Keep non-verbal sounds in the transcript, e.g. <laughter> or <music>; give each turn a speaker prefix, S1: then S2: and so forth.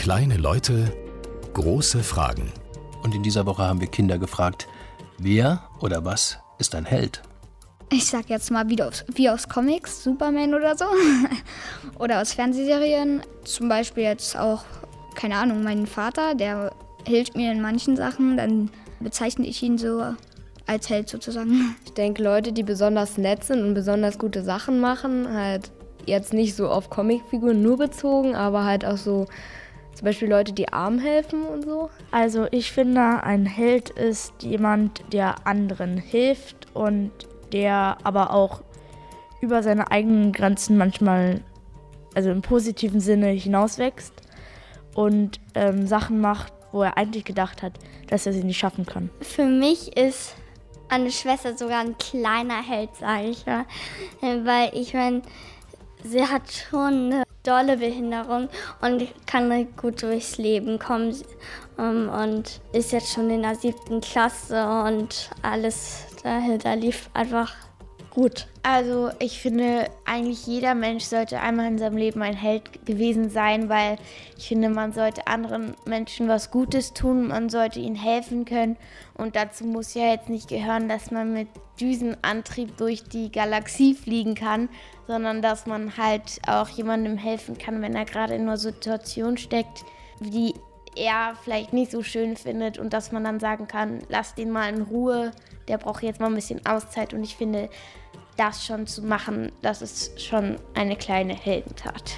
S1: Kleine Leute, große Fragen.
S2: Und in dieser Woche haben wir Kinder gefragt, wer oder was ist ein Held?
S3: Ich sag jetzt mal wie aus, wie aus Comics, Superman oder so. <laughs> oder aus Fernsehserien. Zum Beispiel jetzt auch, keine Ahnung, mein Vater, der hilft mir in manchen Sachen. Dann bezeichne ich ihn so als Held sozusagen.
S4: Ich denke, Leute, die besonders nett sind und besonders gute Sachen machen, halt jetzt nicht so auf Comicfiguren nur bezogen, aber halt auch so zum Beispiel Leute, die arm helfen und so.
S5: Also ich finde, ein Held ist jemand, der anderen hilft und der aber auch über seine eigenen Grenzen manchmal, also im positiven Sinne, hinauswächst und ähm, Sachen macht, wo er eigentlich gedacht hat, dass er sie nicht schaffen kann.
S6: Für mich ist eine Schwester sogar ein kleiner Held, sage ich mal. Weil ich meine, sie hat schon eine dolle Behinderung und kann gut durchs Leben kommen. Ähm, und ist jetzt schon in der siebten Klasse und alles dahinter lief einfach gut.
S7: Also ich finde, eigentlich jeder Mensch sollte einmal in seinem Leben ein Held gewesen sein, weil ich finde, man sollte anderen Menschen was Gutes tun, man sollte ihnen helfen können und dazu muss ja jetzt nicht gehören, dass man mit Düsenantrieb durch die Galaxie fliegen kann, sondern dass man halt auch jemandem helfen kann, wenn er gerade in einer Situation steckt, die er vielleicht nicht so schön findet und dass man dann sagen kann, lass den mal in Ruhe, der braucht jetzt mal ein bisschen Auszeit und ich finde, das schon zu machen, das ist schon eine kleine Heldentat.